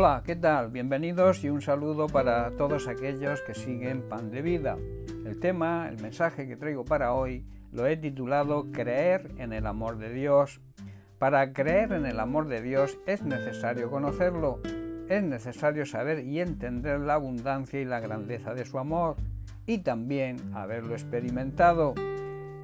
Hola, ¿qué tal? Bienvenidos y un saludo para todos aquellos que siguen Pan de Vida. El tema, el mensaje que traigo para hoy, lo he titulado Creer en el amor de Dios. Para creer en el amor de Dios es necesario conocerlo, es necesario saber y entender la abundancia y la grandeza de su amor y también haberlo experimentado.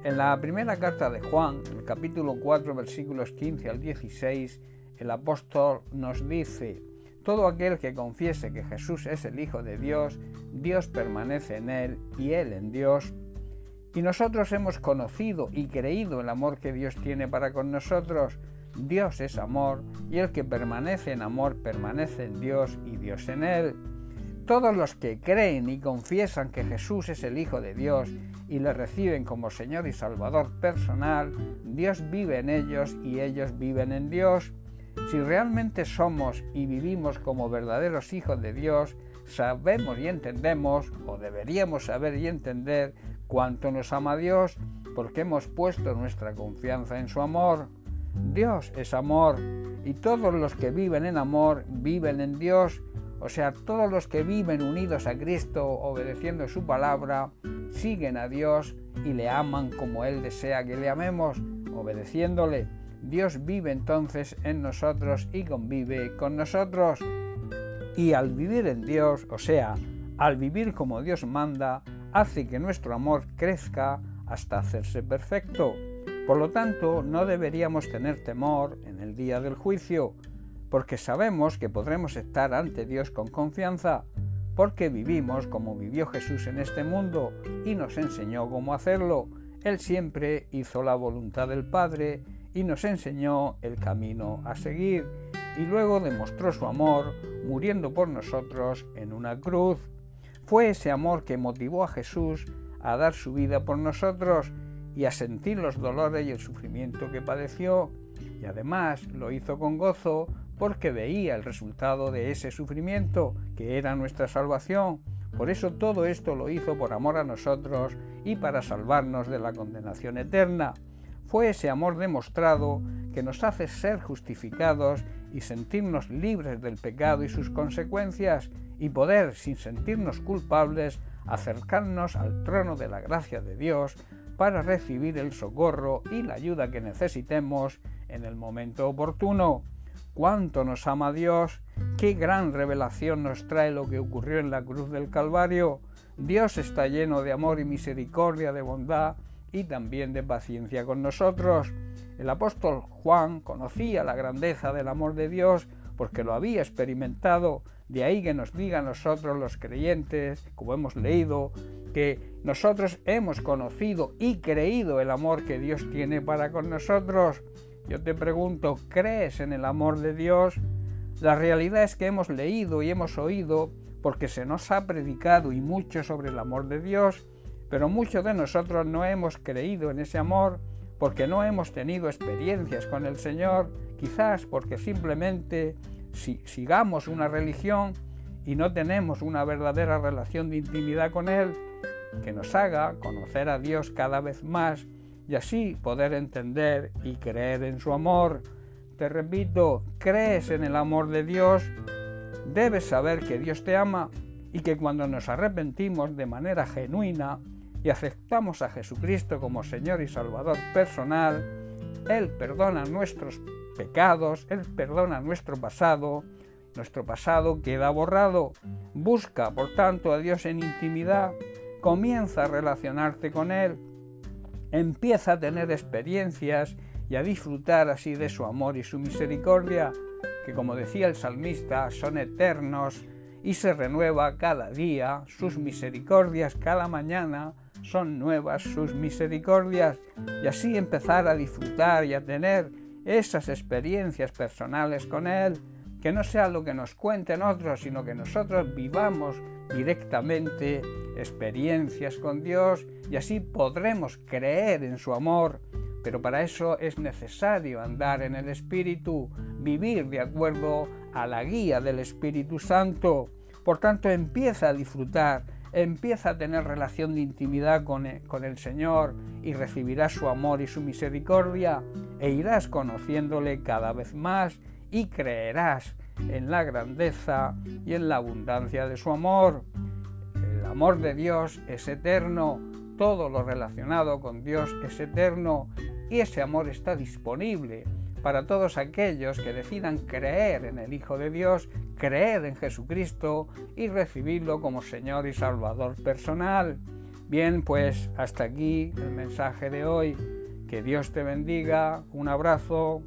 En la primera carta de Juan, el capítulo 4, versículos 15 al 16, el apóstol nos dice, todo aquel que confiese que Jesús es el Hijo de Dios, Dios permanece en él y él en Dios. Y nosotros hemos conocido y creído el amor que Dios tiene para con nosotros. Dios es amor y el que permanece en amor permanece en Dios y Dios en él. Todos los que creen y confiesan que Jesús es el Hijo de Dios y le reciben como Señor y Salvador personal, Dios vive en ellos y ellos viven en Dios. Si realmente somos y vivimos como verdaderos hijos de Dios, sabemos y entendemos, o deberíamos saber y entender, cuánto nos ama Dios, porque hemos puesto nuestra confianza en su amor. Dios es amor, y todos los que viven en amor viven en Dios, o sea, todos los que viven unidos a Cristo, obedeciendo su palabra, siguen a Dios y le aman como Él desea que le amemos, obedeciéndole. Dios vive entonces en nosotros y convive con nosotros. Y al vivir en Dios, o sea, al vivir como Dios manda, hace que nuestro amor crezca hasta hacerse perfecto. Por lo tanto, no deberíamos tener temor en el día del juicio, porque sabemos que podremos estar ante Dios con confianza, porque vivimos como vivió Jesús en este mundo y nos enseñó cómo hacerlo. Él siempre hizo la voluntad del Padre y nos enseñó el camino a seguir y luego demostró su amor muriendo por nosotros en una cruz. Fue ese amor que motivó a Jesús a dar su vida por nosotros y a sentir los dolores y el sufrimiento que padeció, y además lo hizo con gozo porque veía el resultado de ese sufrimiento, que era nuestra salvación. Por eso todo esto lo hizo por amor a nosotros y para salvarnos de la condenación eterna. Fue ese amor demostrado que nos hace ser justificados y sentirnos libres del pecado y sus consecuencias y poder, sin sentirnos culpables, acercarnos al trono de la gracia de Dios para recibir el socorro y la ayuda que necesitemos en el momento oportuno. Cuánto nos ama Dios, qué gran revelación nos trae lo que ocurrió en la cruz del Calvario. Dios está lleno de amor y misericordia, de bondad, y también de paciencia con nosotros. El apóstol Juan conocía la grandeza del amor de Dios porque lo había experimentado, de ahí que nos diga a nosotros los creyentes, como hemos leído, que nosotros hemos conocido y creído el amor que Dios tiene para con nosotros. Yo te pregunto, ¿crees en el amor de Dios? La realidad es que hemos leído y hemos oído porque se nos ha predicado y mucho sobre el amor de Dios, pero muchos de nosotros no hemos creído en ese amor porque no hemos tenido experiencias con el Señor, quizás porque simplemente si, sigamos una religión y no tenemos una verdadera relación de intimidad con Él, que nos haga conocer a Dios cada vez más y así poder entender y creer en su amor. Te repito, crees en el amor de Dios, debes saber que Dios te ama y que cuando nos arrepentimos de manera genuina, y aceptamos a Jesucristo como Señor y Salvador personal, Él perdona nuestros pecados, Él perdona nuestro pasado, nuestro pasado queda borrado. Busca, por tanto, a Dios en intimidad, comienza a relacionarte con Él, empieza a tener experiencias y a disfrutar así de su amor y su misericordia, que como decía el salmista, son eternos y se renueva cada día, sus misericordias cada mañana, son nuevas sus misericordias y así empezar a disfrutar y a tener esas experiencias personales con Él, que no sea lo que nos cuenten otros, sino que nosotros vivamos directamente experiencias con Dios y así podremos creer en su amor. Pero para eso es necesario andar en el Espíritu, vivir de acuerdo a la guía del Espíritu Santo. Por tanto, empieza a disfrutar empieza a tener relación de intimidad con el, con el, Señor y recibirás su amor y su misericordia e irás conociéndole cada vez más y creerás en la grandeza y en la abundancia de su amor. El amor de Dios es eterno, todo lo relacionado con Dios es eterno y ese amor está disponible para todos aquellos que decidan creer en el Hijo de Dios, creer en Jesucristo y recibirlo como Señor y Salvador personal. Bien, pues hasta aquí el mensaje de hoy. Que Dios te bendiga. Un abrazo.